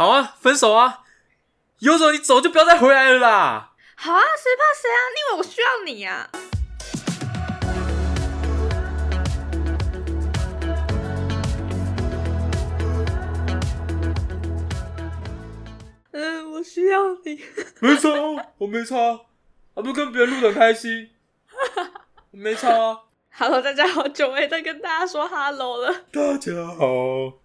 好啊，分手啊！有种你走就不要再回来了啦！好啊，谁怕谁啊？因为我需要你啊！嗯，我需要你。没差，我没差，啊不跟别人录的很开心，没差啊。Hello，大家好久没再跟大家说 Hello 了，大家好，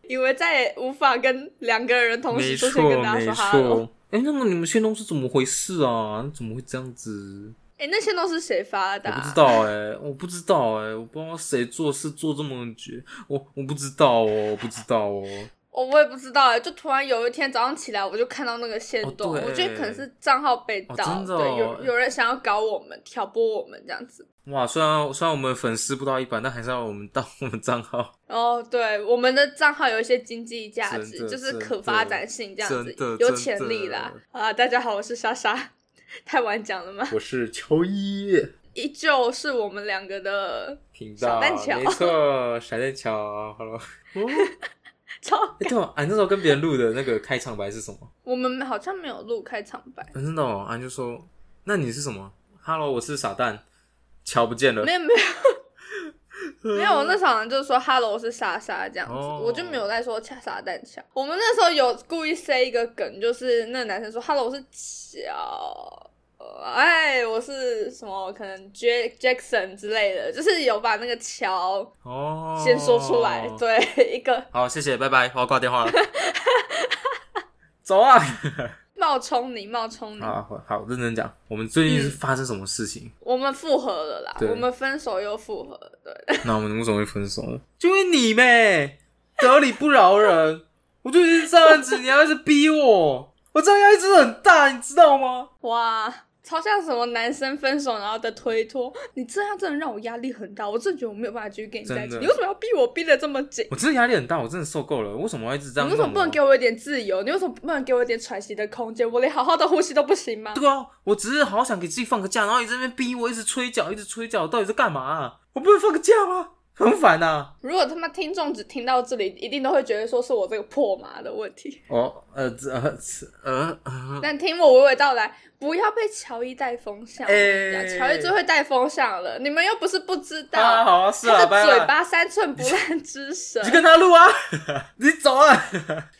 以为再也无法跟两个人同时出现跟大家说没 Hello。错。哎、那么你们线动是怎么回事啊？怎么会这样子？哎、那线都是谁发的、啊？我不知道哎、我不知道哎、我不知道谁做事做这么绝，我我不知道哦，我不知道哦。我我也不知道哎，就突然有一天早上起来，我就看到那个线动，哦我觉得可能是账号被盗，哦哦对，有有人想要搞我们，挑拨我们这样子。哇，虽然虽然我们粉丝不到一百，但还是要我们到 我们账号。哦，对，我们的账号有一些经济价值，就是可发展性这样子的，有真潜力啦的。啊，大家好，我是莎莎，太晚讲了吗？我是秋一依旧是我们两个的频道，小蛋巧没错，闪电桥，Hello。哦，超，哎、对哦，啊，你那时候跟别人录的那个开场白是什么？我们好像没有录开场白，啊真的哦，啊，就说，那你是什么？Hello，我是傻蛋，桥不见了没。有没有。没有，我那时候好像就是说 “hello”，是莎莎这样子，哦我就没有在说恰傻蛋巧。我们那时候有故意塞一个梗，就是那个男生说 “hello”，是巧，呃哎，我是什么可能 J Jackson 之类的，就是有把那个乔哦，先说出来，对，一个好，谢谢，拜拜，我要挂电话了。走啊！冒充你，冒充你，好好认真讲，我们最近是发生什么事情？我们复合了啦，对我们分手又复合了，对，那我们为什么会分手呢？就因为你呗，得理不饶人。我就一直这样子，你要一直逼我，我这样压力真的很大，你知道吗？哇，超像什么男生分手然后的推脱，你这样真的让我压力很大，我真的觉得我没有办法继续跟你在一起。你为什么要逼我逼得这么紧？我真的压力很大，我真的受够了。为什么要一直这样？你为什么不能给我一点自由？你为什么不能给我一点喘息的空间？我连好好的呼吸都不行吗？对啊，我只是好想给自己放个假，然后你这边逼我，一直催缴，一直催缴，到底在干嘛、啊？我不能放个假吗？很烦呐、啊。如果他妈听众只听到这里，一定都会觉得说是我这个破麻的问题。哦，呃，这呃这呃呃，但听我娓娓道来，不要被乔伊带风向。哎乔伊最会带风向了，你们又不是不知道。啊，好啊，是啊，他的。嘴巴三寸不烂之舌你，跟他录啊，你走啊。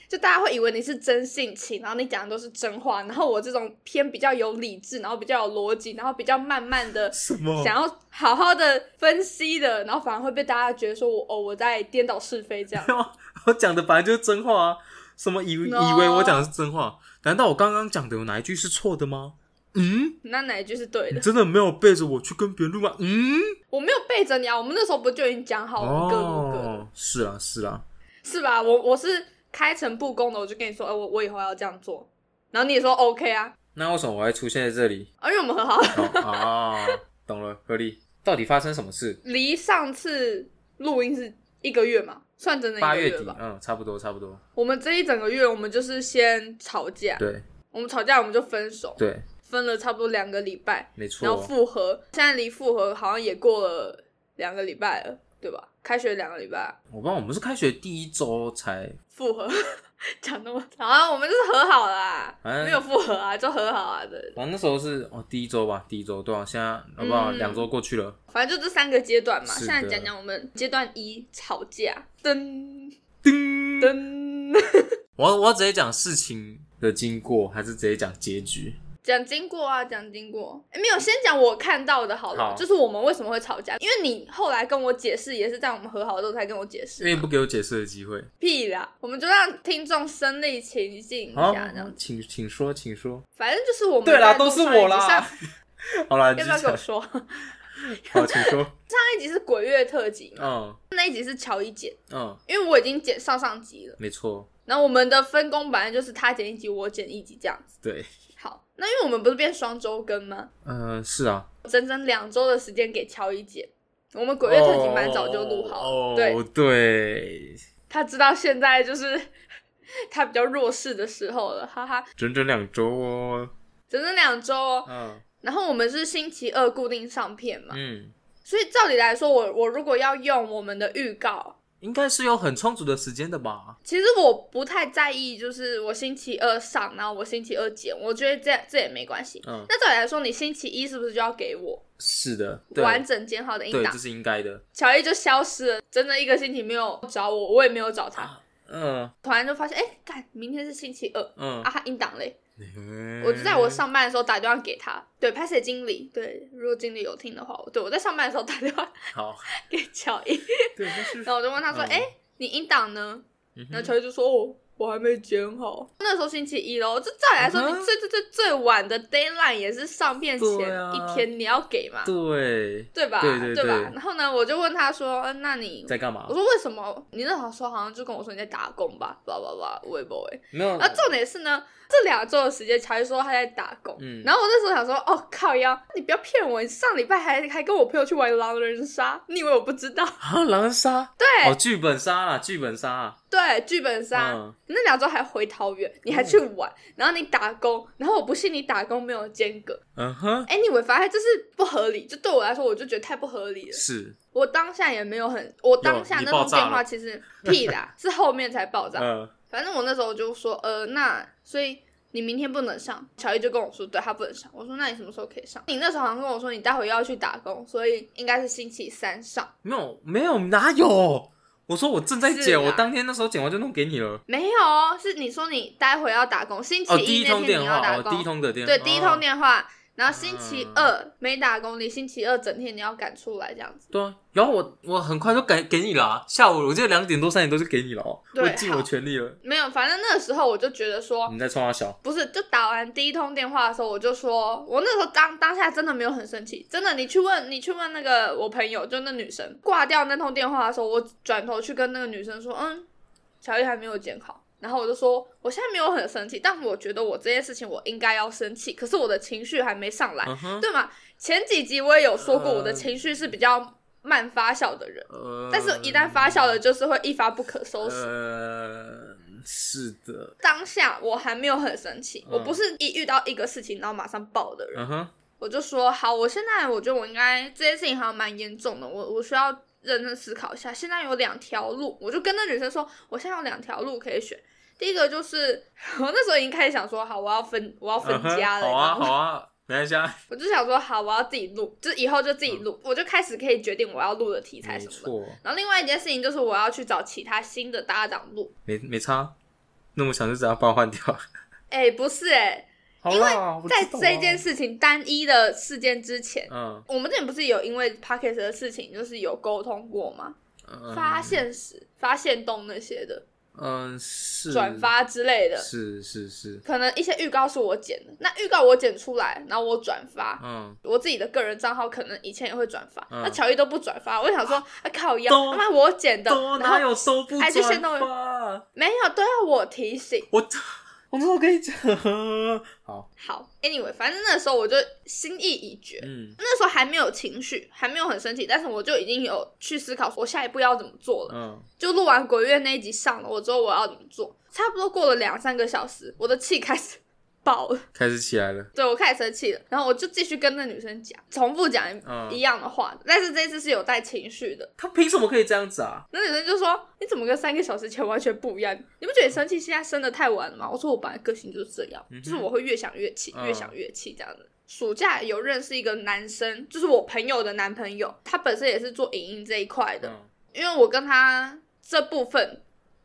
就大家会以为你是真性情，然后你讲的都是真话，然后我这种偏比较有理智，然后比较有逻辑，然后比较慢慢的 什么想要好好的分析的，然后反而会被大家觉得说我哦我在颠倒是非这样。我讲的本来就是真话啊，什么以以为我讲的是真话？难道我刚刚讲的有哪一句是错的吗？嗯，那哪一句是对的？你真的没有背着我去跟别人录吗？嗯，我没有背着你啊，我们那时候不就已经讲好我们各录各的，哦，是啊，是啊，是吧？我我是开诚布公的，我就跟你说，哎、我我以后要这样做，然后你也说 OK 啊，那为什么我会出现在这里？啊，因为我们和好，哦啊，懂了，合理。到底发生什么事？离上次录音是一个月嘛，算真的一八月个月吧，。底嗯，差不多，差不多。我们这一整个月，我们就是先吵架，对我们吵架我们就分手，对，分了差不多两个礼拜，没错然后。复合，现在离复合好像也过了两个礼拜了，对吧？开学两个礼拜，我不知道，我们是开学第一周才，复合，讲那么长。啊，我们就是和好啦，反正没有复合啊，就和好啊，对，反正那时候是哦第一周吧，第一周对啊，现在好不好？嗯。两周过去了，反正就这三个阶段嘛。是的。现在讲讲我们阶段一吵架，噔。噔。噔，我要我要直接讲事情的经过，还是直接讲结局？讲经过啊，讲经过。诶没有，先讲我看到的好了，好就是我们为什么会吵架，因为你后来跟我解释，也是在我们和好之后才跟我解释嘛。因为不给我解释的机会。屁啦，我们就让听众身临其境一好下，这样，请请说，请说。反正就是我们对啦，都是我啦。好啦，要不要跟我。说？好，请说。上一集是鬼月特辑嘛，嗯那一集是乔伊剪，嗯，因为我已经剪上上集了。没错，然后我们的分工本来就是他剪一集，我剪一集这样子。对，好，那因为我们不是变双周更吗？嗯、是啊。整整两周的时间给乔伊姐。我们鬼月特辑蛮早就录好了，哦，对，对，他知道现在就是他比较弱势的时候了，哈哈，整整两周哦。整整两周哦。嗯然后我们是星期二固定上片嘛，嗯，所以照理来说，我我如果要用我们的预告，应该是有很充足的时间的吧？其实我不太在意，就是我星期二上，然后我星期二剪，我觉得这这也没关系。嗯，那照理来说，你星期一是不是就要给我是的，完整剪好的音对，这？是应该的。乔伊就消失了，真的一个星期没有找我，我也没有找他。嗯突然就发现，哎、干，明天是星期二嗯啊，，他音档嘞。嗯我就在我上班的时候打电话给他，对，拍摄经理，对，如果经理有听的话，对我在上班的时候打电话好，给乔伊，对，然后我就问他说，嗯哎、你音档呢？嗯然后乔伊就说，哦，我还没剪好。那时候星期一咯，这照理来说，嗯你最最最最晚的 d a y l i n e 也是上片前一天你要给嘛，对，对吧？对对吧对？然后呢，我就问他说，嗯那你在干嘛我？说为什么？你那时候好像就跟我说你在打工吧，巴拉巴拉，我也不会。没有，然后重点是呢，这两周的时间，乔伊说他在打工。嗯然后我那时候想说，哦靠呀，你不要骗我！你上礼拜还还跟我朋友去玩狼人杀，你以为我不知道？啊，狼人杀，对、哦，剧本杀啊，剧本杀啊，对，剧本杀。嗯那两周还回桃园，你还去玩，然后你打工，然后我不信你打工没有间隔。嗯哼，哎，你会发现这是不合理，就对我来说，我就觉得太不合理了。是，我当下也没有很，我当下那通电话其实屁啦，是后面才爆炸。嗯反正我那时候就说，呃，那所以你明天不能上。乔伊就跟我说，对他不能上。我说，那你什么时候可以上？你那时候好像跟我说，你待会要去打工，所以应该是星期三上。没有没有哪有？我说我正在是剪，我啊当天那时候剪完就弄给你了。没有哦，是你说你待会要打工，星期一那天通电话，哦，你要打工，第一通的电话，对，第一通哦，电话。然后星期嗯二没打工，你星期二整天你要赶出来这样子。对啊，然后我我很快就给给你了啊，下午我记得两点多三点多就给你了哦，对我尽我全力了。没有，反正那个时候我就觉得说，你在冲他笑，不是，就打完第一通电话的时候，我就说，我那时候当当下真的没有很生气，真的。你去问，你去问那个我朋友，就那女生挂掉那通电话的时候，我转头去跟那个女生说，嗯，乔伊还没有剪好。然后我就说，我现在没有很生气，但我觉得我这件事情我应该要生气，可是我的情绪还没上来，对吗？前几集我也有说过，呃我的情绪是比较慢发酵的人，呃，但是一旦发酵了，就是会一发不可收拾。呃，是的，当下我还没有很生气，嗯我不是一遇到一个事情然后马上爆的人。我就说好，我现在我觉得我应该这件事情好像蛮严重的，我我需要认真思考一下。现在有两条路，我就跟那女生说，我现在有两条路可以选。第一个就是我那时候已经开始想说，好，我要分我要分家了，好啊好啊，没关系啊，我就想说，好，我要自己录，就以后就自己录，我就开始可以决定我要录的题材什么的。错，然后另外一件事情就是我要去找其他新的搭档录。没没差，那么想就只要把我换掉。哎，不是哎、好啦，我知在这件，事情单一的事件之前，嗯我们之前不是有因为 p o c k e t 的事情，就是有沟通过吗？嗯，发现时、发现动那些的嗯是转发之类的，是是是，可能一些预告是我剪的，那预告我剪出来，然后我转发。嗯，我自己的个人账号可能以前也会转发，嗯那乔伊都不转发，我就想说，啊靠腰，都他妈我剪的，然后有都不转发？没有都要我提醒。我我那时候跟你讲，好，好，anyway，反正那时候我就心意已决，嗯。那时候还没有情绪，还没有很生气，但是我就已经有去思考，我下一步要怎么做了。嗯，就录完鬼月那一集上了，我之后我要怎么做？差不多过了两三个小时，我的气开始爆了，开始起来了，对我开始生气了，然后我就继续跟那女生讲，重复讲嗯一样的话，但是这一次是有带情绪的。他凭什么可以这样子啊？那女生就说：“你怎么跟三个小时前完全不一样？你不觉得你生气现在生的太晚了吗？”我说：“我本来个性就是这样，嗯就是我会越想越气，嗯越想越气这样子。”暑假有认识一个男生，就是我朋友的男朋友，他本身也是做影音这一块的，嗯因为我跟他这部分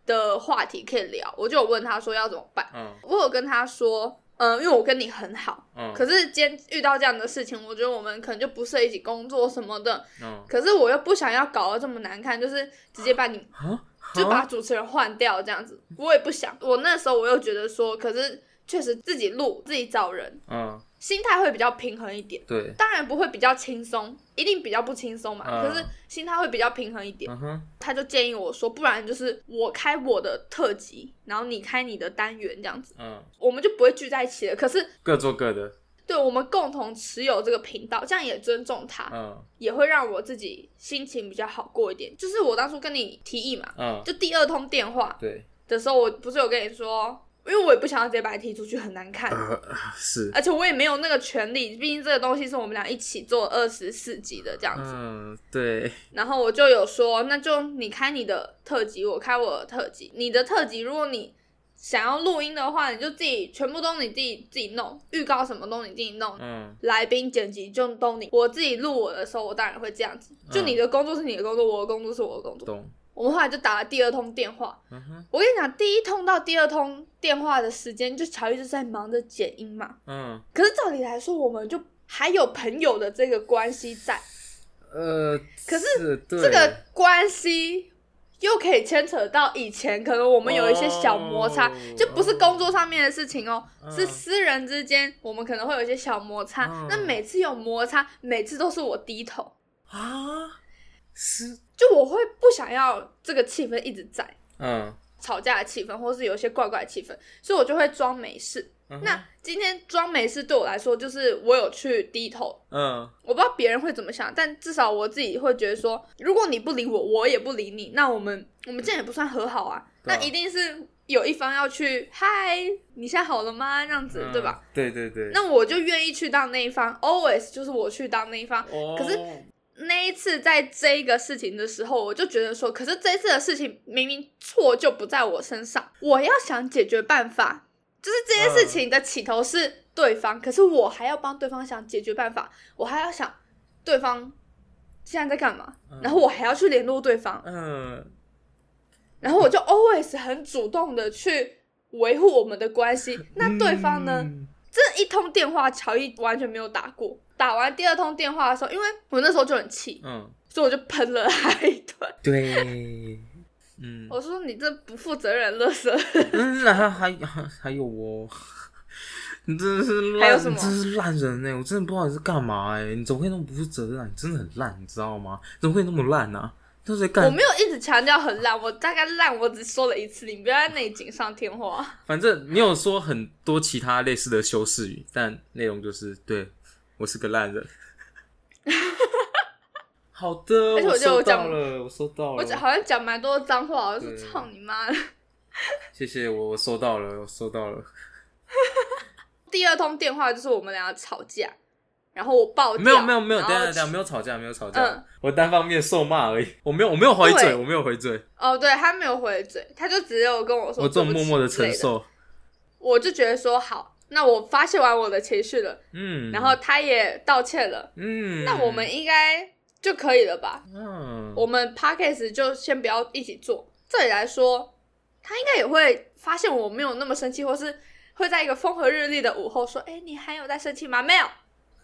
的话题可以聊，我就有问他说要怎么办。嗯我有跟他说，嗯、因为我跟你很好，嗯，可是今天遇到这样的事情，我觉得我们可能就不适合一起工作什么的。嗯可是我又不想要搞得这么难看，就是直接把你啊，就把啊主持人换掉这样子，我也不想。我那时候我又觉得说，可是确实自己录自己找人，嗯，心态会比较平衡一点。对，当然不会比较轻松，一定比较不轻松嘛。嗯可是心态会比较平衡一点。嗯哼，他就建议我说，不然就是我开我的特辑，然后你开你的单元，这样子嗯，我们就不会聚在一起了。可是各做各的，对我们共同持有这个频道，这样也尊重他，嗯也会让我自己心情比较好过一点。就是我当初跟你提议嘛，嗯，就第二通电话对，的时候，我不是有跟你说，因因为我也不想要直接把你踢出去，很难看。呃，是，而且我也没有那个权利，毕竟这个东西是我们俩一起做二十四集的这样子。嗯，对，然后我就有说，那就你开你的特辑，我开我的特辑。你的特辑，如果你想要录音的话，你就自己全部都你自己自己弄，预告什么都你自己弄，嗯来宾剪辑就都你。我自己录我的时候，我当然会这样子。就你的工作是你的工作，我的工作是我的工作。懂，我们后来就打了第二通电话。嗯，我跟你讲，第一通到第二通电话的时间，就乔伊就是在忙着剪音嘛。嗯，可是照理来说，我们就还有朋友的这个关系在，呃，可是对这个关系又可以牵扯到以前可能我们有一些小摩擦，哦就不是工作上面的事情哦，嗯是私人之间，我们可能会有一些小摩擦。嗯那每次有摩擦，每次都是我低头，啊，是，就我会不想要这个气氛一直在嗯，吵架的气氛，或是有一些怪怪的气氛，所以我就会装没事。嗯那今天装没事对我来说，就是我有去低头，嗯我不知道别人会怎么想，但至少我自己会觉得说，如果你不理我，我也不理你，那我们我们这样也不算和好啊。那一定是有一方要去嗨，你现在好了吗？这样子、嗯对吧？？对对对，那我就愿意去当那一方，always 就是我去当那一方。哦可是那一次在这一个事情的时候，我就觉得说，可是这一次的事情明明错就不在我身上，我要想解决办法，就是这件事情的起头是对方，可是我还要帮对方想解决办法，我还要想对方现在在干嘛，然后我还要去联络对方，嗯然后我就 always 很主动的去维护我们的关系。那对方呢？嗯这一通电话，乔伊完全没有打过。打完第二通电话的时候，因为我那时候就很气，嗯，所以我就喷了他一顿。对，嗯，我说你这不负责任，乐色。嗯，还还还还有哦，你真的是烂，还有什么你真的是烂人呢、我真的不知道你是干嘛哎、你怎么会那么不负责任啊？你真的很烂，你知道吗？怎么会那么烂啊？都在干，我没有一直强调很烂，我大概烂我只说了一次，你不要在那里锦上添花。反正你有说很多其他类似的修饰语，但内容就是对我是个烂人。好的，而且我就有讲到了，我收到了，我好像讲蛮多脏话，我就说操你妈的。谢谢我，我收到了，我收到了。第二通电话就是我们俩吵架，然后我爆掉，没有没有没有，等下等一下，没有吵架，没有吵架，嗯我单方面受骂而已，我没有我没有回嘴，我没有回嘴，哦，对他没有回嘴，他就只有跟我说，我这种默默的承受，我就觉得说好，那我发泄完我的情绪了，嗯，然后他也道歉了，嗯，那我们应该就可以了吧？嗯，我们 podcast 就先不要一起做。这里来说，他应该也会发现我没有那么生气，或是会在一个风和日丽的午后说：“哎、你还有在生气吗？”没有，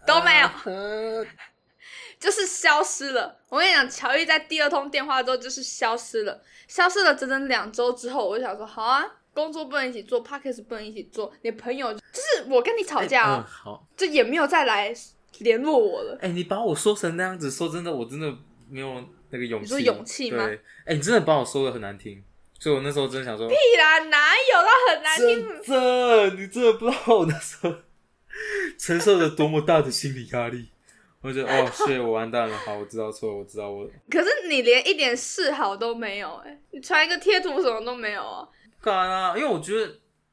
都没有，呃 就是消失了。我跟你讲，乔伊在第二通电话之后就是消失了，消失了整整两周之后，我就想说，好啊，工作不能一起做，podcast 不能一起做，你朋友就是我跟你吵架嗯哦，好，就也没有再来联络我了。哎，你把我说成那样子，说真的，我真的没有那个勇气，你说勇气吗对，哎，你真的把我说的很难听，所以我那时候真的想说，屁啦，哪有到很难听？真的，你真的不知道我那时候承受着多么大的心理压力。我觉得哦，是我完蛋了。好，我知道错了，我知道我可是你连一点示好都没有、哎，你传一个贴图什么都没有啊。干啊！因为我觉得，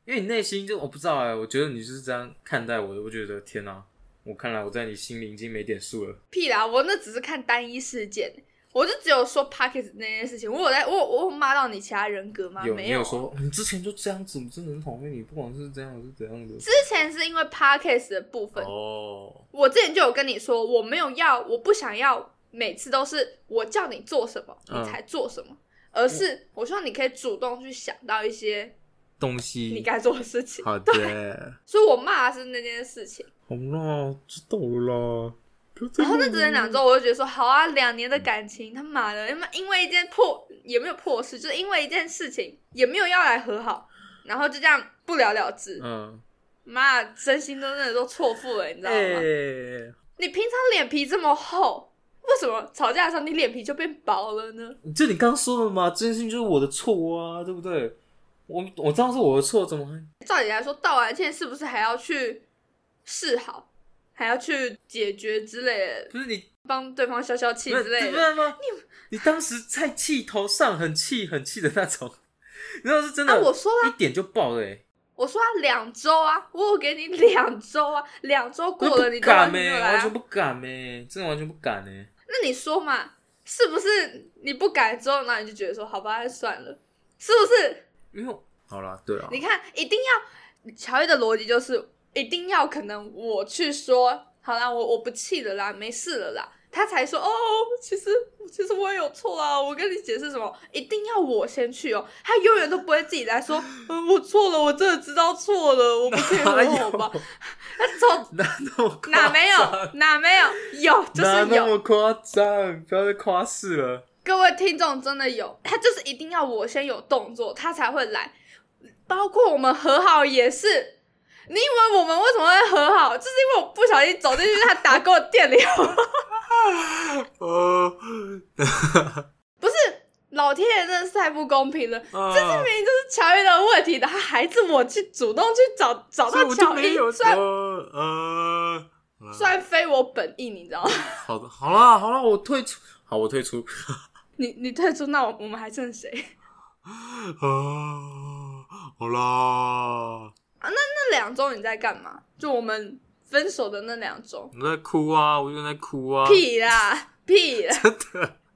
因为你内心就我不知道哎、我觉得你就是这样看待我的。我觉得天哪、我看来我在你心里已经没点数了。屁啦，我那只是看单一事件，我就只有说 Pocket 那件事情。我有在，我我有骂到你其他人格吗？有没有说你之前就这样子，我真的很讨厌你，不管是这样是怎样的。之前是因为 Podcast 的部分，哦，我之前就有跟你说，我没有要，我不想要每次都是我叫你做什么嗯你才做什么，而是我希望你可以主动去想到一些东西你该做的事情。好的，所以我骂的是那件事情。好啦，知道了然后那骂了整整两周，我就觉得说，好啊，两年的感情，他妈的，因为因为一件破也没有破事，就是因为一件事情也没有要来和好，然后就这样不了了之。嗯，妈，真心都真的都错付了，你知道吗？哎、你平常脸皮这么厚，为什么吵架的时候你脸皮就变薄了呢？就你刚刚说了嘛，这件事情就是我的错啊，对不对？我我知道是我的错，怎么会？照理来说，道完歉是不是还要去示好，还要去解决之类的，不是你帮对方消消气之类的？吗？你你当时在气头上，很气很气的那种，你知道是真的，啊，我说了，一点就爆了、欸，我说啊，两周啊，我有给你两周啊，两周过了你都完敢没，全没有来、啊完全。不敢没，真的完全不敢呢。那你说嘛，是不是你不改之后，那你就觉得说，好吧，算了，是不是？因为好了，对啊，你看，一定要乔伊的逻辑就是，一定要可能我去说，好啦，我我不气了啦，没事了啦，他才说哦，其实其实我也有错啊，我跟你解释什么，一定要我先去哦，他永远都不会自己来说，嗯，我错了，我真的知道错了，我不可以 哪有和我吧？他从 哪哪没有哪没有有就哪那是有，么夸张？不要再夸饰了。各位听众真的有，他就是一定要我先有动作，他才会来。包括我们和好也是，你以为我们为什么会和好？就是因为我不小心走进去他打给我店里，呃，不是老天爷真的是太不公平了。这这明明就是乔伊的问题的，他还是我去主动去找找到乔伊，虽然说呃，虽然非我本意，你知道吗？好的，好啦，好啦，我退出，好，我退出。你你退出，那我我们还剩谁？啊，好啦，那那两周你在干嘛？就我们分手的那两周，我在哭啊，我就在哭啊，屁啦屁啦！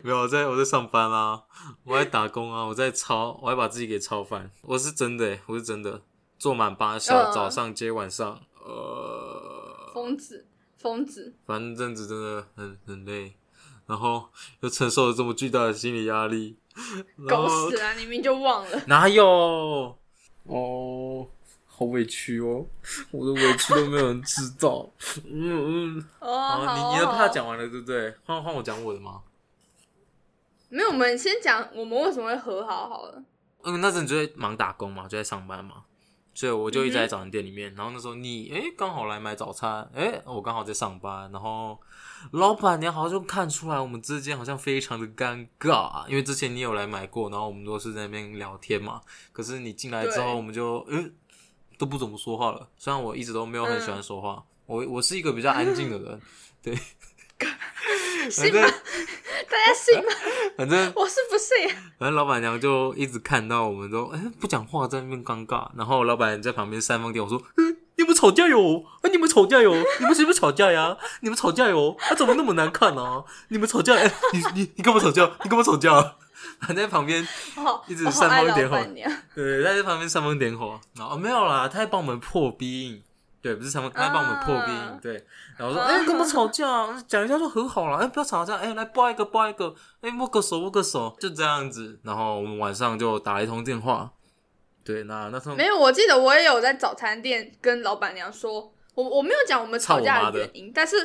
没有，我在我在上班啊，我在打工啊，我在操，我还把自己给操翻。我是真的、欸，我是真的，做满八小，嗯早上接晚上，呃，疯子疯子，反正阵子真的很很累，然后又承受了这么巨大的心理压力，然狗后屎啊！你明明就忘了。哪有？哦，好委屈哦，我的委屈都没有人知道。嗯嗯，哦，你你的好 part 讲完了，对不对？换换我讲我的吗？没有，我们先讲我们为什么会和好好了。嗯，那阵就在忙打工嘛，就在上班嘛，所以我就一直在早餐店里面。然后那时候你诶刚好来买早餐，诶我刚好在上班，然后老板娘好像就看出来我们之间好像非常的尴尬，因为之前你有来买过，然后我们都是在那边聊天嘛。可是你进来之后，我们就诶都不怎么说话了。虽然我一直都没有很嗯喜欢说话，我我是一个比较安静的人，对，信吗？大家信吗？反正我是不信。反正老板娘就一直看到我们都哎、不讲话，在那边尴尬。然后老板娘在旁边煽风点火说：“嗯，你们吵架哟！啊，你们吵架哟！你们是不是吵架呀？你们吵架哟！啊，怎么那么难看呢、你们吵架？哎、你你你干嘛吵架？你干嘛吵架？”还 在旁边，哦，一直煽风点火。对，他在旁边煽风点火。然后、哦、没有啦，他在帮我们破冰。对，不是煽风，他在帮我们破冰。啊对，然后说：“啊哎、干嘛吵架？讲一下就和好了。哎、不要吵架。哎、来抱一个，抱一个。哎、握个手，握个手，就这样子。然后我们晚上就打了一通电话。对，那那时候没有，我记得我也有在早餐店跟老板娘说，我我没有讲我们吵架的原因，但是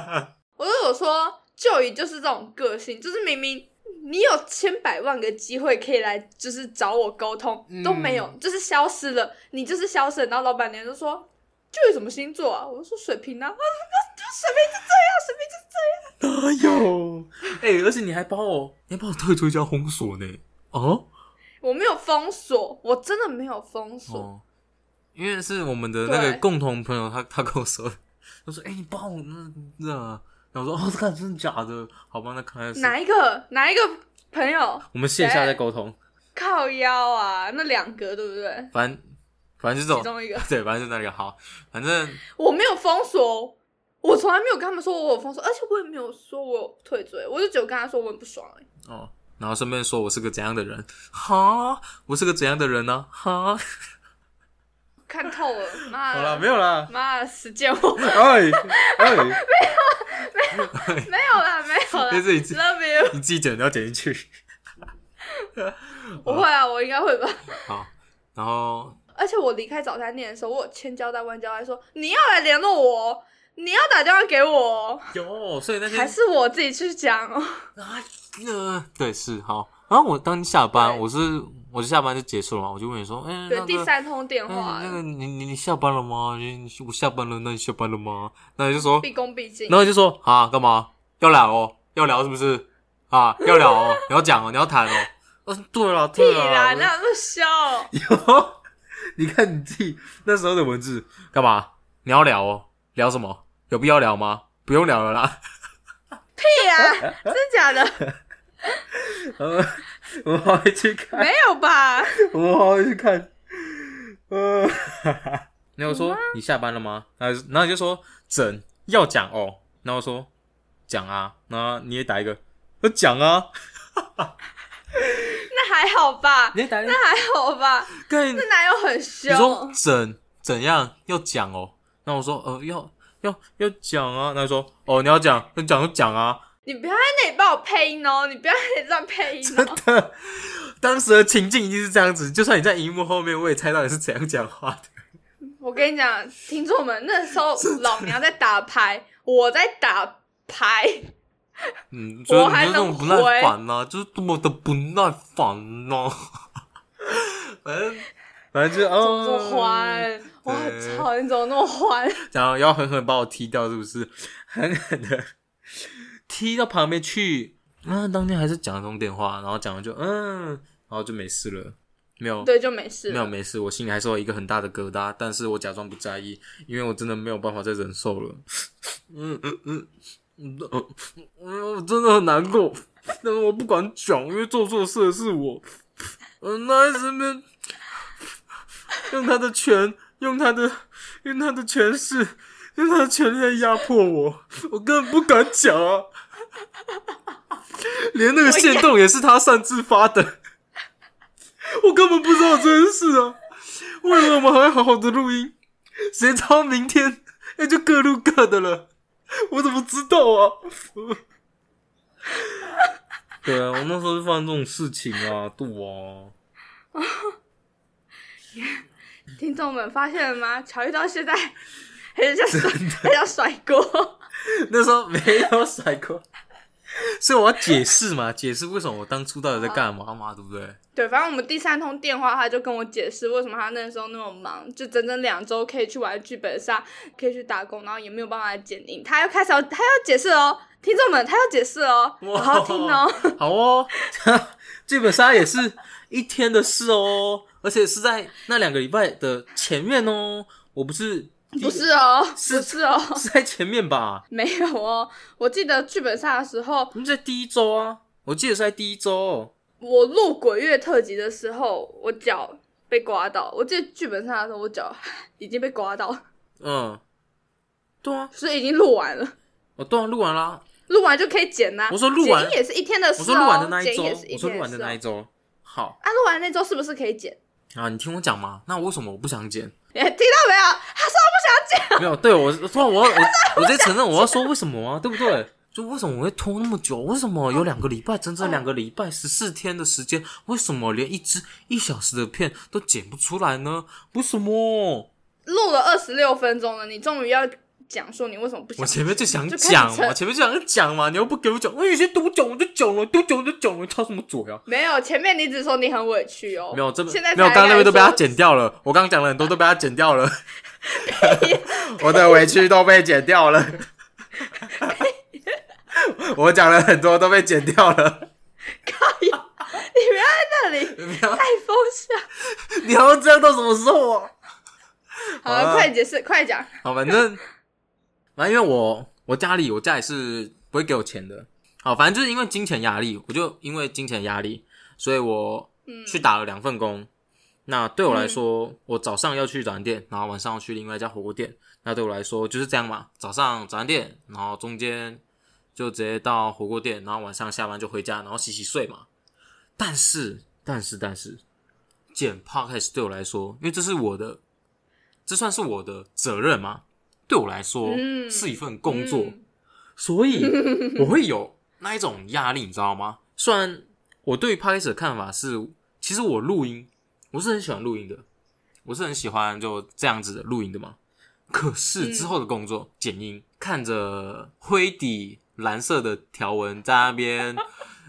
我就有说，就以就是这种个性，就是明明你有千百万个机会可以来，就是找我沟通，都没有，嗯就是消失了，你就是消失了。然后老板娘就说，就有什么星座啊？我就说水瓶啊，啊水瓶就这样，水瓶就这样。哪有？哎、而且你还帮我，你还帮我退出一家封锁呢。哦我没有封锁，我真的没有封锁。哦，因为是我们的那个共同朋友，他他跟我说，他说：“哎、你帮我那那。”然后我说：“哦，这 看真的假的？好吧，那看来是。”哪一个哪一个朋友我们线下再沟通，靠腰啊？那两个对不对？反正反正就这种，其中一个 对，反正就那个好，反正 我没有封锁，我从来没有跟他们说我有封锁，而且我也没有说我有退追，我就只有跟他说我很不爽而已。哦，然后顺便说我是个怎样的人，哈，我是个怎样的人呢、哈，看透了，妈好了，的，没有啦，妈的，时间我 哎哎，没有啦，没有啦。这是你自，Love you，你自己剪，你要剪进去，我会啊，我应该会吧。好，然后。而且我离开早餐店的时候，我有千交代万交代说你要来联络我哦，你要打电话给我。哦，有，所以那天。还是我自己去讲哦。啊，呃，对，是好。然后我当天下班，我是我就下班就结束了嘛，我就问你说，哎、对，那个第三通电哎话那个你你你下班了吗？你你我下班了，那你下班了吗？那你就说，毕恭毕敬然。后你就说啊，干嘛要聊哦？要聊是不是？啊，要聊哦，你要讲哦，你要谈哦。嗯，对了，屁对啦，了，哪有那么笑？有，你看你自己那时候的文字干嘛？你要聊哦，聊什么？有必要聊吗？不用聊了啦。屁啊，真假的？呃，我好回去看，没有吧？我们好好去看。呃，然后我说你下班了吗？然后然后你就说整要讲哦，然后我说讲啊，然后你也打一个，我讲啊，那还好吧，你也打一个，那还好吧，跟那哪有很你说凶？怎怎样要讲哦？那我说呃要要要讲啊，然后说哦你要讲，那讲就讲啊。你不要在那里帮我配音哦，你不要在那里乱配音真哦。的，当时的情境一定是这样子，就算你在荧幕后面，我也猜到你是怎样讲话的。我跟你讲，听众们，那时候老娘在打牌，我在打牌，嗯，我还就那种不耐烦呐、就是多么的不耐烦呐、反正反正就怎么哦，这么欢？我操，你怎么那么欢？然后要狠狠把我踢掉，是不是？狠狠的踢到旁边去。啊，当天还是讲了通电话，然后讲了就嗯，然后就没事了，没有对，就没事。没有没事，我心里还是有一个很大的疙瘩，但是我假装不在意，因为我真的没有办法再忍受了。嗯嗯嗯嗯，嗯我真的很难过，但是我不敢讲，因为做错事的是我。嗯，那在身边用他的权，用他的用他的权势，用他的权力在压迫我，我根本不敢讲啊。连那个线动也是他擅自发的。我根本不知道这件事啊！为什么我们还会好好的录音？谁知道明天那就各录各的了？我怎么知道啊？对啊，我那时候就发生这种事情啊，对啊。听众们发现了吗？乔伊到现在还是在甩，还在甩锅。那时候没有甩锅，所以我要解释嘛，解释为什么我当初到底在干嘛嘛，对不对？对，反正我们第三通电话，他就跟我解释为什么他那时候那么忙，就整整两周可以去玩剧本杀，可以去打工，然后也没有办法剪映。他要开始要，他要解释哦，听众们，他要解释哦，哇好好听哦。好哦，剧本杀也是一天的事哦，而且是在那两个礼拜的前面哦，我不是第不是哦，是不是哦，是在前面吧？没有哦。我记得剧本杀的时候，在第一周啊，我记得是在第一周哦。我录鬼月特辑的时候，我脚被刮到。我记得剧本杀的时候，我脚已经被刮到，嗯，对啊，所以已经录完了。哦对啊，录完啦。录完就可以剪呐、我说录完也是一天的事、哦。我说录完的那一周，我说录完的那一周，好啊，录完那周是不是可以剪？啊，你听我讲嘛。那为什么我不想剪？哎，听到没有？他说他不想剪。没有，对我突然我我我直接承认我要说为什么啊，对不对？就为什么我会拖那么久？为什么有两个礼拜，整整两个礼拜十四天的时间，为什么连一支一小时的片都剪不出来呢？为什么？录了二十六分钟了，你终于要讲说你为什么不想？我前面就想讲嘛，前面就想讲嘛，你又不给我讲，我有些多讲我就讲了，多讲我就讲了，插什么嘴啊？没有，前面你只说你很委屈哦。没有，这现在没有，刚刚那边都被他剪。掉了。我刚刚讲了很多都被他剪掉了，我的委屈都被剪掉了。我讲了很多都被剪掉了。你不要在那里你要带风向。你还要这样到什么时候啊？好了，快解释，快讲。好，反正反正因为我我家里我家里是不会给我钱的。好，反正就是因为金钱压力，我就因为金钱压力，所以我去打了两份工。那对我来说，我早上要去早餐店，然后晚上要去另外一家火锅店。那对我来说就是这样嘛，早上早餐店，然后中间就直接到火锅店，然后晚上下班就回家，然后洗洗睡嘛。但是，但是，但是，剪 podcast 对我来说，因为这是我的，这算是我的责任嘛，对我来说、嗯是一份工作，嗯所以 我会有那一种压力，你知道吗？虽然我对于 podcast 的看法是，其实我录音，我是很喜欢录音的，我是很喜欢就这样子的录音的嘛。可是之后的工作、剪音，看着灰底蓝色的条纹在那边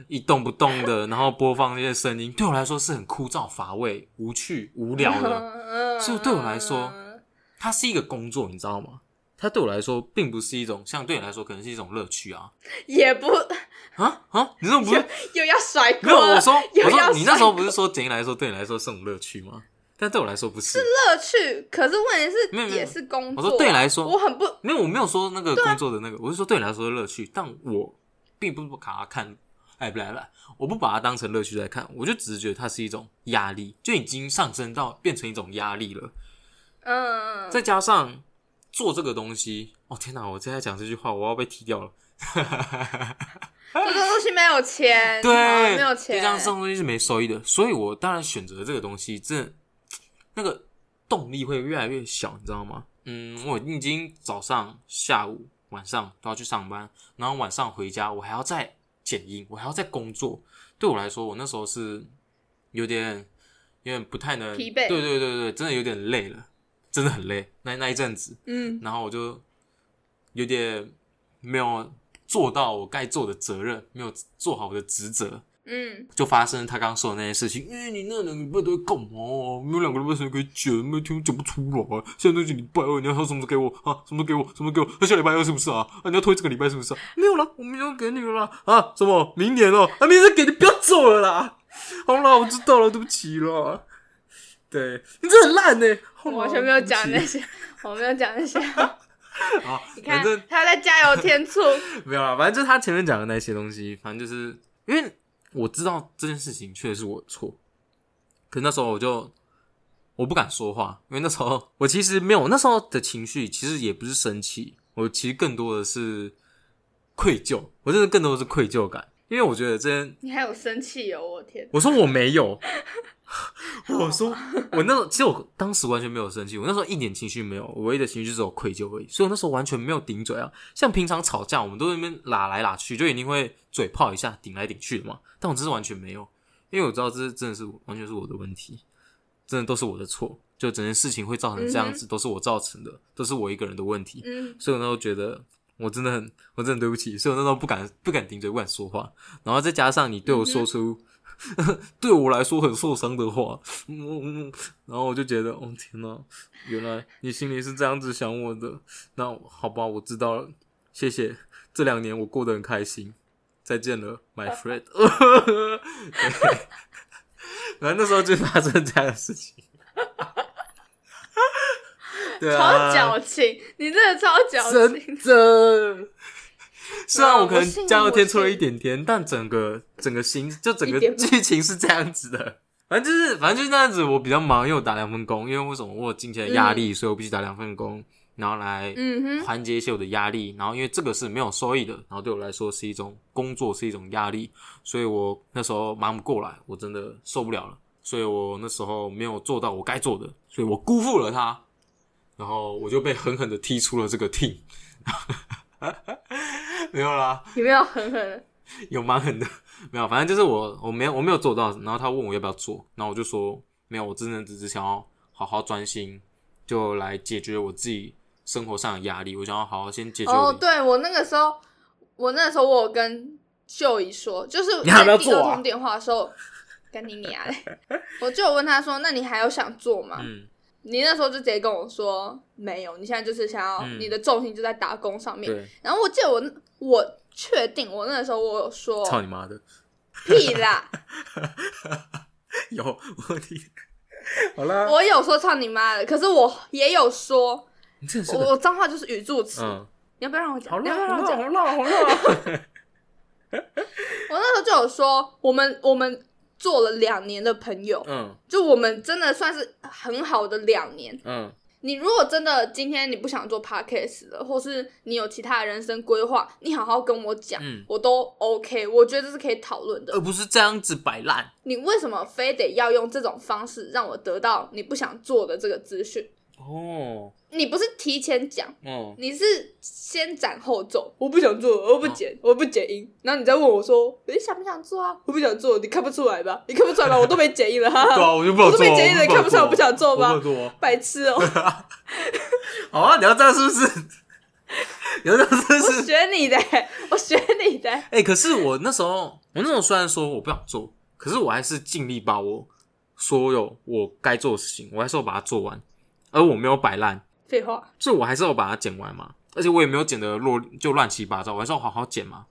一动不动的，然后播放那些声音，对我来说是很枯燥、乏味、无趣、无聊的。嗯所以对我来说它是一个工作，你知道吗？它对我来说并不是一种，像对你来说可能是一种乐趣啊也不啊啊！你怎么不是？又要甩锅。没有，我说我说你那时候不是说剪音来说对你来说是种乐趣吗？但对我来说不是是。乐趣，可是问题是也是工作啊。我说对你来说我很不没有，我没有说那个工作的那个，我是说对你来说的乐趣，但我并不把它看哎，不来不来，我不把它当成乐趣在看，我就只是觉得它是一种压力，就已经上升到变成一种压力了。嗯，再加上做这个东西，哦天哪！我现在讲这句话，我要被踢掉了。这个东西没有钱，对，没有钱，这样这种东西是没收益的，所以我当然选择这个东西，这那个动力会越来越小，你知道吗？嗯，我已经早上、下午、晚上都要去上班，然后晚上回家，我还要再剪音，我还要再工作。对我来说，我那时候是有点有点不太能疲惫对对对对，真的有点累了，真的很累。那那一阵子，嗯，然后我就有点没有做到我该做的责任，没有做好我的职责，嗯，就发生他刚刚说的那些事情。因为、你那两个礼拜都在干嘛、啊？没有两个礼拜时间可以剪，没有听讲不出来。现在都礼拜二，你要说什么时候给我啊？什么时候给我？什么时候给我？那下礼拜二是不是啊？啊，你要推这个礼拜是不是啊？没有了，我没有给你了啦。啊，什么？明年哦、啊，明年给你，不要走了啦。好啦，我知道了，对不起啦。对你真的很烂呢、我完全没有讲那些，我没有讲那些。好，你看他在加油添醋，没有啦，反正就是他前面讲的那些东西，反正就是因为我知道这件事情确实是我的错，可那时候我就我不敢说话，因为那时候我其实没有那时候的情绪，其实也不是生气，我其实更多的是愧疚，我真的更多的是愧疚感，因为我觉得这件你还有生气哦，我天！我说我没有，我说我那时候其实我当时完全没有生气，我那时候一点情绪没有，我唯一的情绪就只有愧疚而已，所以我那时候完全没有顶嘴啊。像平常吵架，我们都在那边拉来拉去，就一定会嘴炮一下，顶来顶去的嘛。但我这是完全没有，因为我知道这真的是完全是我的问题，真的都是我的错，就整件事情会造成这样子，都是我造成的，都是我一个人的问题。嗯，所以我那时候觉得我真的很，我真的很对不起，所以我那时候不敢不敢顶嘴，不敢说话。然后再加上你对我说出、对我来说很受伤的话，嗯然后我就觉得，哦天哪，原来你心里是这样子想我的。那好吧，我知道了，谢谢。这两年我过得很开心，再见了，my friend 对。然后那时候就发生这样的事情。对超啊，矫情，你真的超矫情。真的。虽然我可能加油我添醋了一点点，但整个整个心就整个剧情是这样子的。反正就是反正就是那样子，我比较忙，因为我打两份工，因为为什么我有金钱的压力，所以我必须打两份工，然后来嗯哼，缓解一些我的压力。然后因为这个是没有收益的，然后对我来说是一种工作，是一种压力，所以我那时候忙不过来，我真的受不了了。所以我那时候没有做到我该做的，所以我辜负了他，然后我就被狠狠的踢出了这个 team。没有啦，有没有狠狠的，有蛮狠的，没有，反正就是我我没有我没有做到，然后他问我要不要做，然后我就说没有，我真的只是想要好好专心，就来解决我自己生活上的压力，我想要好好先解决哦，对我那个时候，我那个时候我有跟秀姨说，就是你还没有做啊？二通电话的时候，跟你娘嘞，我就有问他说，那你还有想做吗？嗯，你那时候就直接跟我说没有，你现在就是想要、嗯。你的重心就在打工上面。对，然后我记得我我确定我那时候我有说操你妈的，屁啦，有我听，好啦，我有说操你妈的，可是我也有说，你真是我我脏话就是语助词，嗯，你要不要让我讲？好你要不要让我辣，讲？好辣，好辣，我那时候就有说，我们我们做了两年的朋友，嗯。就我们真的算是很好的两年。嗯你如果真的今天你不想做 podcast 了，或是你有其他的人生规划，你好好跟我讲，嗯我都 OK。我觉得这是可以讨论的。而不是这样子摆烂。你为什么非得要用这种方式让我得到你不想做的这个资讯？哦，你不是提前讲，哦，你是先斩后奏。我不想做，我不剪，我不剪音。然后你再问我说：“你想不想做啊？”我不想做，你看不出来吧？你看不出来吧？我都没剪音了，哈对啊，哈。我就不想做，我都没剪音了，你看不出来我不想做吗。白痴哦、好啊，你要这样是不是？你要这样是不我是？学你的，我学你的。哎、可是我那时候，我那时候虽然说我不想做，可是我还是尽力把我所有我该做的事情，我还是要把它做完，而我没有摆烂，废话，所以我还是要把它剪完嘛。而且我也没有剪得落就乱七八糟，我还是要好好剪嘛。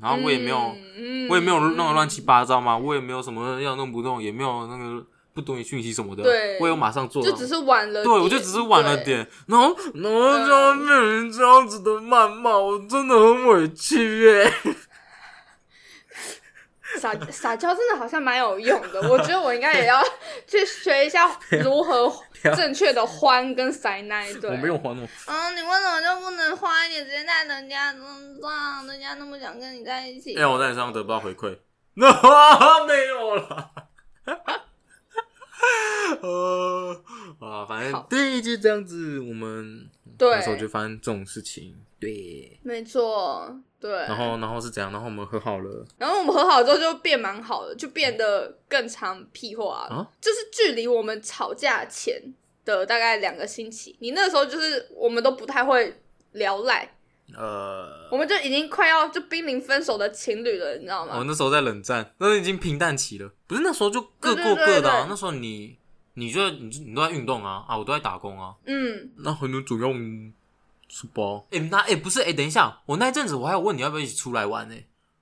然后我也没有，嗯我也没有弄得乱七八糟嘛，我也没有什么要弄不弄，也没有那个不懂你讯息什么的，对我有马上做到就。只是晚了点。对，我就只是晚了对。点，然后然后就要面临这样子的谩骂，我真的很委屈耶。撒撒娇真的好像蛮有用的，我觉得我应该也要去学一下如何正确的欢跟塞奶。对，我没有还我。嗯，你为什么就不能欢一点，直接在人家身上？人家那么想跟你在一起。哎，我在你身上得不到回馈，那 没有了。呃啊，反正第一季这样子，我们那时候就发生这种事情。对，没错，对。然后，然后是怎样？然后我们和好了。然后我们和好之后就变蛮好的，就变得更长屁话了。就是距离我们吵架前的大概两个星期，你那时候就是我们都不太会聊赖。呃，我们就已经快要就濒临分手的情侣了，你知道吗？我那时候在冷战，那已经平淡期了。不是那时候就各过各的。那时候你，你就你你都在运动啊啊，我都在打工啊。嗯，那很多主要。出包哎，那哎不是哎，等一下，我那阵子我还有问你要不要一起出来玩呢，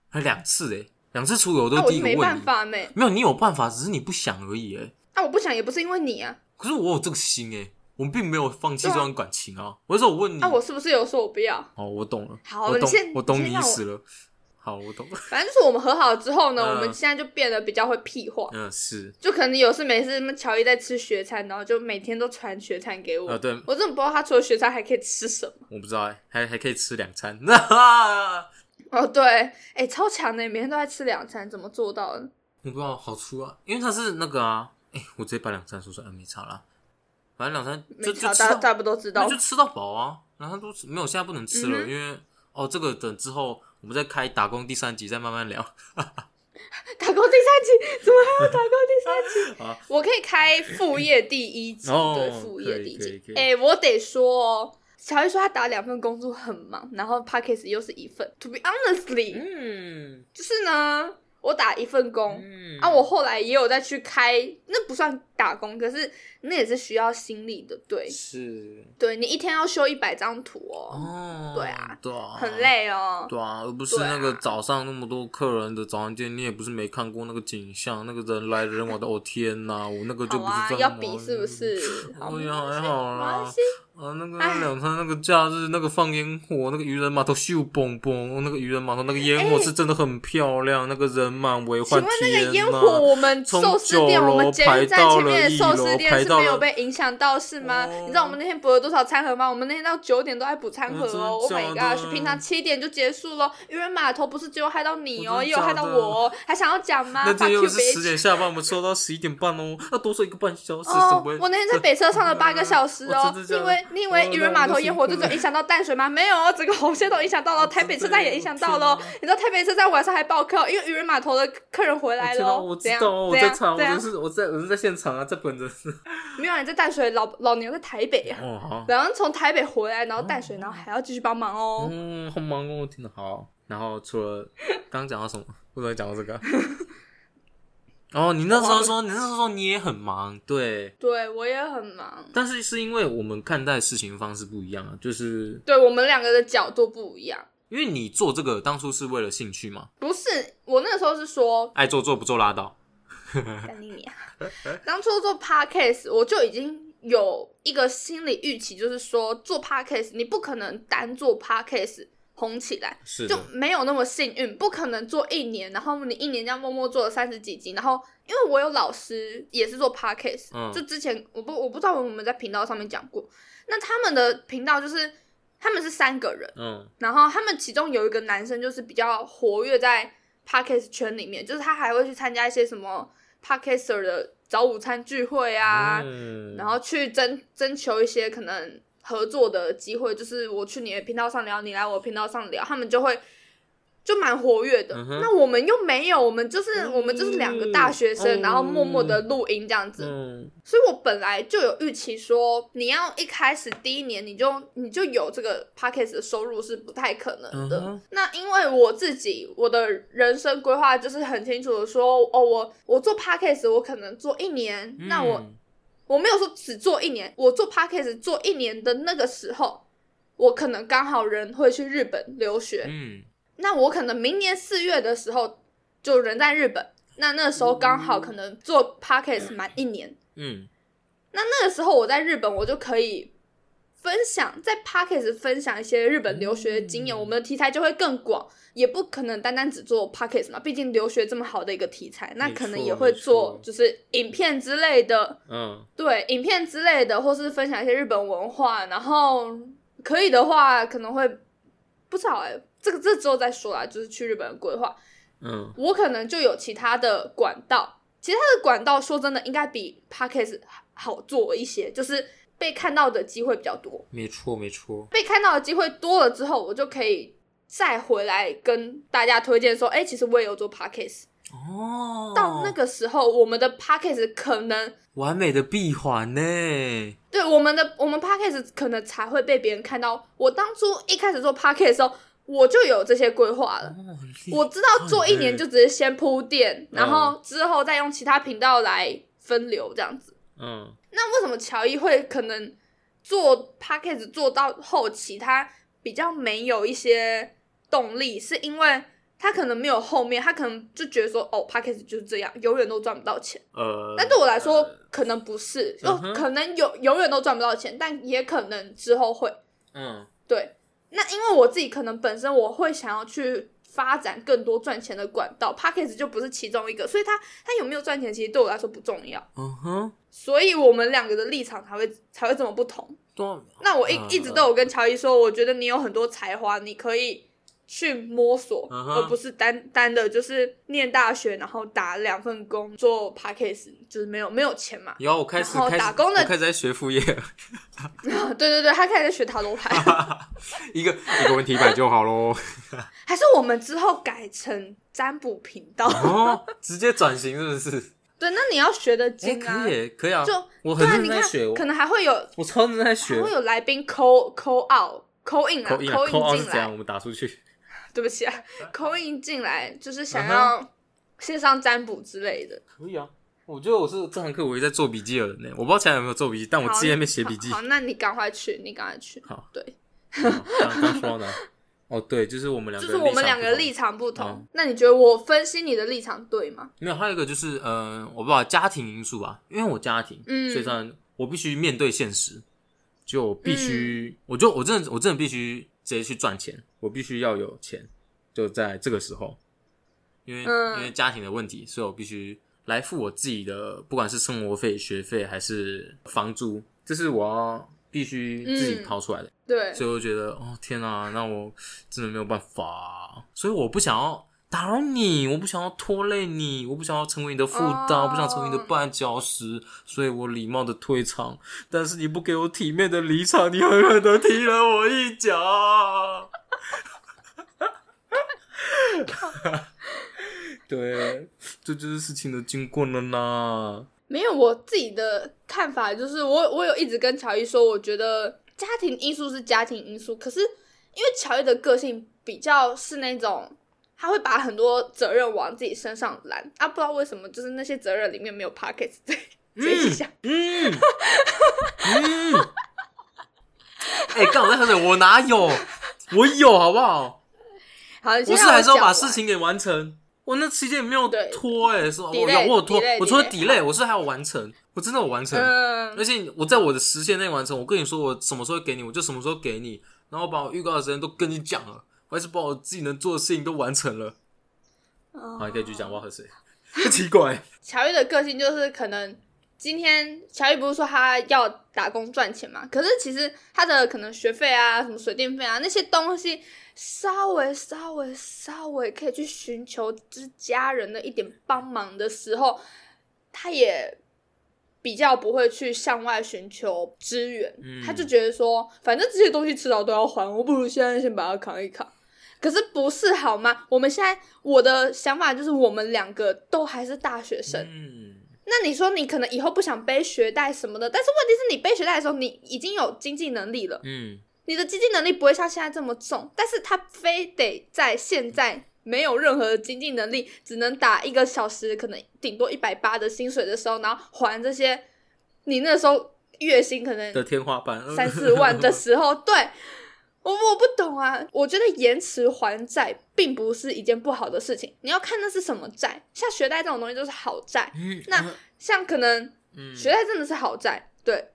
还两次哎，两次出游都第一个问你。没办法没有你有办法，只是你不想而已哎。那我不想也不是因为你啊。可是我有这个心哎，我们并没有放弃这段感情啊。我是说我问你，那我是不是有说我不要？哦，我懂了。好，我懂，我懂你意思了。好，我懂。反正就是我们和好之后呢，我们现在就变得比较会屁话。嗯，是。就可能有事没事，乔伊在吃学餐，然后就每天都传学餐给我。啊，对。我真的不知道他除了学餐还可以吃什么。我不知道哎，还还可以吃两餐。哦，对，哎，超强的，每天都在吃两餐，怎么做到的？我不知道，好粗啊！因为他是那个啊，哎，我直接把两餐说出来，没差啦。反正两餐就就大家大家不都知道，就吃到饱啊。然后都没有，现在不能吃了，因为哦，这个等之后。我们再开打工第三集，再慢慢聊。打工第三集怎么还要打工第三集？啊，我可以开副业第一集，对，副业第一集。哎，我得说，乔伊说他打两份工作很忙，然后 p a c k a g e 又是一份。To be honestly，嗯，就是呢。我打一份工，嗯啊，我后来也有再去开，那不算打工，可是那也是需要心力的，对，是，对你一天要修一百张图哦，对啊，对啊，很累哦，对啊，而不是那个早上那么多客人的早餐店，你也不是没看过那个景象，那个人来人往的，哦天哪，我那个就不是这样，要比是不是？哎呀，还好啦。啊，那个两餐那个假日那个放烟火，那个渔人码头秀蹦蹦，那个渔人码头那个烟火是真的很漂亮，那个人满为患。请问那个烟火，我们寿司店，我们捷运站前面的寿司店是没有被影响到是吗？你知道我们那天补了多少餐盒吗？我们那天到九点都在补餐盒哦。Oh my god！平常七点就结束了。渔人码头不是只有害到你哦，也有害到我，还想要讲吗？那天又是十点下班，我们收到十一点半哦，那多睡一个半小时。哦我那天在北车上了八个小时哦，因为。你以为渔人码头烟火就只影响到淡水吗？没有哦，整个红线都影响到了，台北车站也影响到了。你知道台北车站晚上还爆客，因为渔人码头的客人回来了。我知道，我在场，我就是我在我是在现场啊，在本着是。没有，你在淡水，老老牛在台北啊。哦。然后从台北回来，然后淡水，然后还要继续帮忙哦。嗯，好忙哦，听得好。然后除了刚刚讲到什么？为什么讲到这个？哦，你那时候说，你那时候说你也很忙，对，对我也很忙，但是是因为我们看待事情方式不一样啊，就是对我们两个的角度不一样。因为你做这个当初是为了兴趣吗？不是，我那个时候是说爱做做不做拉倒。干你娘！当初做 podcast 我就已经有一个心理预期，就是说做 podcast 你不可能单做 podcast。红起来就没有那么幸运，不可能做一年，然后你一年这样默默做了三十几集，然后因为我有老师也是做 podcast，就之前我不我不知道我们在频道上面讲过，那他们的频道就是他们是三个人，嗯，然后他们其中有一个男生就是比较活跃在 podcast 圈里面，就是他还会去参加一些什么 podcaster 的早午餐聚会啊，然后去征征求一些可能。合作的机会就是我去你的频道上聊，你来我频道上聊，他们就会就蛮活跃的。那我们又没有，我们就是我们就是两个大学生，然后默默的录音这样子。所以我本来就有预期说，你要一开始第一年你就你就有这个 p a c k a g e 的收入是不太可能的。那因为我自己我的人生规划就是很清楚的说，哦，我我做 p a c k a g e 我可能做一年，那我。我没有说只做一年，我做 p a c k a g e 做一年的那个时候，我可能刚好人会去日本留学，嗯，那我可能明年四月的时候就人在日本，那那时候刚好可能做 p a c k a g e 满一年，嗯，那那个时候我在日本，我就可以。分享在 Podcast 分享一些日本留学的经验，嗯。我们的题材就会更广，也不可能单单只做 Podcast 嘛，毕竟留学这么好的一个题材，那可能也会做就是影片之类的，嗯，对，影片之类的，或是分享一些日本文化，然后可以的话可能会不知道哎、这个这之后再说啦，就是去日本的规划，嗯，我可能就有其他的管道，其他的管道说真的应该比 Podcast 好做一些，就是被看到的机会比较多。没错没错，被看到的机会多了之后，我就可以再回来跟大家推荐说，哎、其实我也有做 Podcast。哦，到那个时候，我们的 Podcast 可能完美的闭环呢，对我们的我们 Podcast 可能才会被别人看到。我当初一开始做 Podcast 的时候，我就有这些规划了。哦，我知道做一年就只是先铺垫，嗯然后之后再用其他频道来分流这样子。嗯。那为什么乔伊会可能做 p a c k a g e 做到后期，他比较没有一些动力，是因为他可能没有后面，他可能就觉得说，哦 p a c k a g e 就是这样，永远都赚不到钱。呃，但对我来说，可能不是，就嗯可能永永远都赚不到钱，但也可能之后会。嗯。对，那因为我自己可能本身我会想要去发展更多赚钱的管道 p a c k a g e 就不是其中一个，所以它它有没有赚钱，其实对我来说不重要。嗯哼，所以我们两个的立场才会才会这么不同。多那我一、嗯一直都有跟乔伊说，我觉得你有很多才华，你可以去摸索，而不是单单的就是念大学，然后打两份工做 p a c k a g e 就是没有没有钱嘛。有我开始然后开始打工的开始在学副业了，对对对，他开始在学塔罗牌，一个一个问题摆就好喽。还是我们之后改成占卜频道？哦，直接转型是不是？对，那你要学的哎，精啊，可以，可以啊，就我很认真在学，可能还会有我超认真在学还。会有来宾 call call out call in 啊，call in 进来我们打出去。对不起啊，call in 进来就是想嗯要线上占卜之类的。可以啊，我觉得我是这堂课唯一在做笔记的人呢。我不知道其他有没有做笔记，但我好之前没写笔记。好，好那你赶快去，你赶快去。好，对，刚刚说的？哦，对，就是我们两个就是我们两个立立场不同。嗯那你觉得我分析你的立场对吗？没有，还有一个就是呃，我不知道家庭因素吧，因为我家庭，嗯所以当然我必须面对现实，就必嗯须，我就我真的我真的必须直接去赚钱，我必须要有钱，就在这个时候，因为、嗯因为家庭的问题，所以我必须来付我自己的，不管是生活费、学费还是房租，这是我要必须自己嗯掏出来的。对，所以我觉得，哦天哪，那我真的没有办法，所以我不想要打扰你，我不想要拖累你，我不想要成为你的负担，哦我不想成为你的绊脚石，所以我礼貌的退场。但是你不给我体面的离场，你狠狠的踢了我一脚。对，这就是事情的经过了啦。没有我自己的看法，就是我我有一直跟乔伊说，我觉得家庭因素是家庭因素，可是因为乔伊的个性比较是那种。他会把很多责任往自己身上揽啊，不知道为什么，就是那些责任里面没有 pockets 这这一项。嗯嗯，哎、刚我在喝水，我哪有？我有好不好？我是还是要把事情给完成。我那期间也没有拖、哎，是吧？我有我有拖我除了 delay 我是还有完成，我真的有完成。嗯而且我在我的时限内完成，我跟你说我什么时候给你，我就什么时候给你，然后把我预告的时间都跟你讲了，我还是把我自己能做的事情都完成了。哦好，你可以继续讲，我要喝水。奇怪，乔伊的个性就是可能今天乔伊不是说他要打工赚钱嘛，可是其实他的可能学费啊、什么水电费啊那些东西，稍微稍微稍微可以去寻求之家人的一点帮忙的时候，他也比较不会去向外寻求支援，嗯他就觉得说，反正这些东西迟早都要还，我不如现在先把它扛一扛。可是不是好吗？我们现在我的想法就是，我们两个都还是大学生。嗯，那你说你可能以后不想背学贷什么的，但是问题是你背学贷的时候，你已经有经济能力了，嗯，你的经济能力不会像现在这么重，但是他非得在现在没有任何的经济能力，只能打一个小时可能顶多一百八的薪水的时候，然后还这些你那时候月薪可能的天花板三四万的时候，对我我不懂啊。我觉得延迟还债并不是一件不好的事情，你要看那是什么债。像学贷这种东西就是好债，嗯，那像可能嗯学贷真的是好债，对。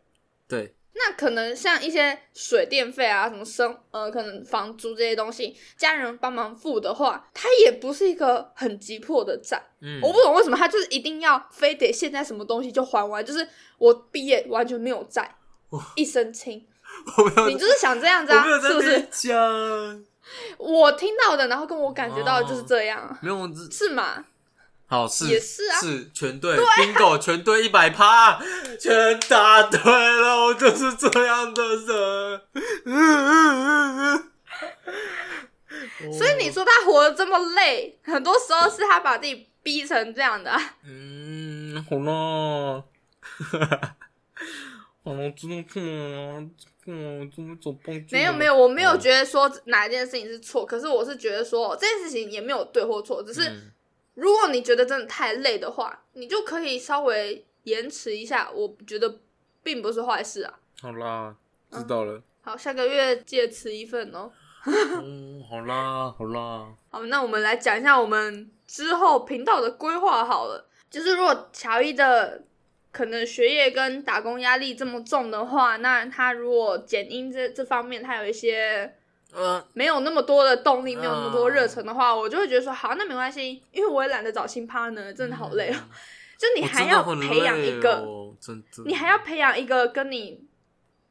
对，那可能像一些水电费啊，什么生呃，可能房租这些东西，家人帮忙付的话，它也不是一个很急迫的债。嗯，我不懂为什么他就是一定要非得现在什么东西就还完，就是我毕业完全没有债，一身轻。我没有，你就是想这样子啊是不是？讲，我听到的，然后跟我感觉到的就是这样啊，没有，是吗？好是也是啊是全对，bingo，全对一百趴，全答对了，我就是这样的人。所以你说他活得这么累，很多时候是他把自己逼成这样的、啊。嗯，好啦，好了，真的不能，不能这么走棒球。没有没有，我没有哦觉得说哪一件事情是错，可是我是觉得说这件事情也没有对或错，只是嗯如果你觉得真的太累的话，你就可以稍微延迟一下，我觉得并不是坏事啊。好啦，知道了。好，下个月记得吃一份哦。嗯，好啦，好啦。好，那我们来讲一下我们之后频道的规划好了。就是如果乔伊的可能学业跟打工压力这么重的话，那他如果剪音这这方面他有一些呃，没有那么多的动力，没有那么多嗯热忱的话，我就会觉得说好，那没关系，因为我也懒得找新 partner，真的好累哦。就你我还要培养一个，哦真的，你还要培养一个跟你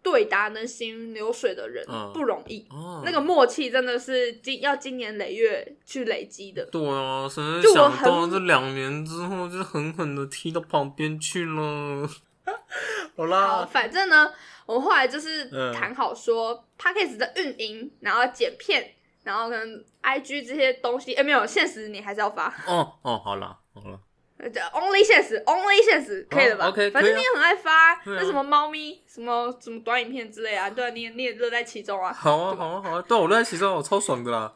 对答能行云流水的人，嗯不容易。哦那个默契真的是经要经年累月去累积的。对啊，谁会就我想到很这两年之后就狠狠的踢到旁边去了？好啦，好，反正呢，我们后来就是嗯。谈好说 p a c k a g e 的运营，然后剪片，然后跟 IG 这些东西，哎、没有，现实你还是要发。哦哦，好了，好了，呃，only 现实，only 现实，可以了吧、哦，OK，反正你也很爱发，那什么猫咪，什么什么短影片之类啊，对啊，你也你也乐在其中啊。好啊，好啊，好啊，对啊，我乐在其中，我超爽的啦。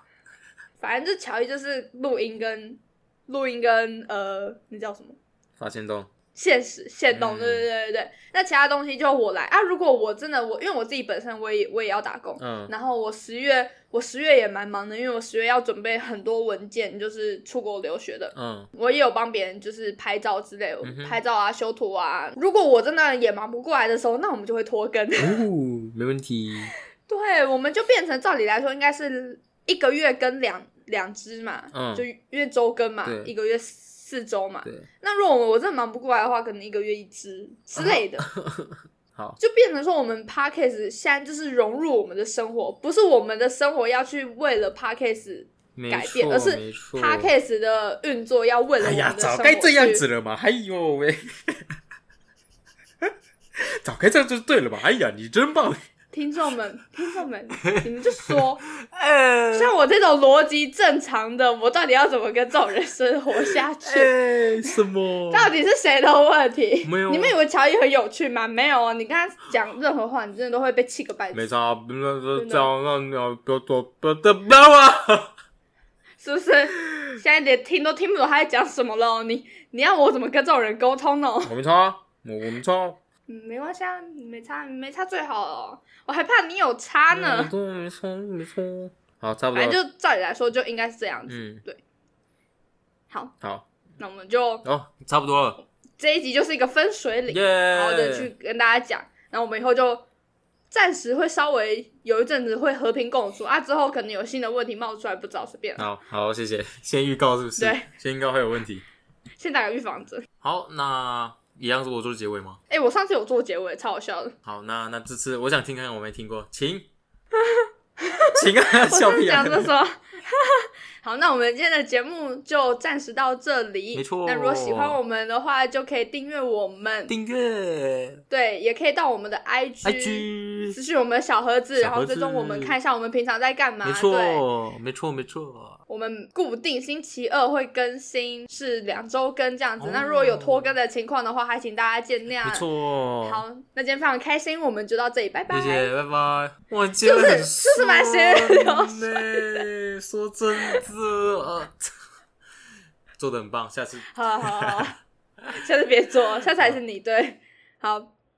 反正就乔伊就是录音跟录音跟呃，那叫什么？发现洞，现实现动，嗯对对对对对。那其他东西就我来啊。如果我真的我，因为我自己本身我也我也要打工，嗯然后我十月我十月也蛮忙的，因为我十月要准备很多文件，就是出国留学的。嗯我也有帮别人就是拍照之类，嗯拍照啊、修图啊。如果我真的也忙不过来的时候，那我们就会拖更。哦，没问题。对，我们就变成照理来说应该是一个月更两两支嘛，嗯就因为周更嘛，一个月四周嘛。对，那如果我真的忙不过来的话，可能一个月一只之类的，好，就变成说我们 podcast 现在就是融入我们的生活，不是我们的生活要去为了 podcast 改变，而是 podcast 的运作要为了我哎呀，们的生活早该这样子了嘛！哎呦喂，早该这样就对了嘛！哎呀，你真棒！听众们，听众们，你们就说，呃像我这种逻辑正常的，我到底要怎么跟这种人生活下去？哎，什么？到底是谁的问题？没有啊你们以为乔伊很有趣吗？没有啊！你跟他讲任何话，你真的都会被气个半死，没差，不要这样，让你不要多不要不要啊！是不是？现在连听都听不懂他在讲什么了哦。你你要我怎么跟这种人沟通呢？我没差，我我没差，嗯，没关系啊，没差，没差最好了哦。我还怕你有差呢。我都没错没错。好，差不多。反正就照理来说就应该是这样子。嗯，好，好，那我们就哦，差不多了，这一集就是一个分水岭，好的去跟大家讲。然后我们以后就暂时会稍微有一阵子会和平共处啊，之后可能有新的问题冒出来，不知道随便。好好，谢谢。先预告是不是？对，先预告会有问题。先打个预防针。好，那一样是我做结尾吗？哎、我上次有做结尾，超好笑的。好，那那这次我想听看看，我没听过，请，请啊，笑屁啊讲！着说，好，那我们今天的节目就暂时到这里。没错那如果喜欢我们的话，就可以订阅我们，订阅对，也可以到我们的 IG。IG，私讯我们的小盒子，盒子然后追踪我们看一下我们平常在干嘛。没，错，没错，没错。我们固定星期二会更新，是两周更这样子。哦那如果有拖更的情况的话，还请大家见谅。没错，，好，那今天非常开心，我们就到这里，拜拜。谢谢，拜拜。哇，今天很就是蛮闲聊说真的，呃 做的很棒，下次好好好好，下次别做，下次还是你对。好，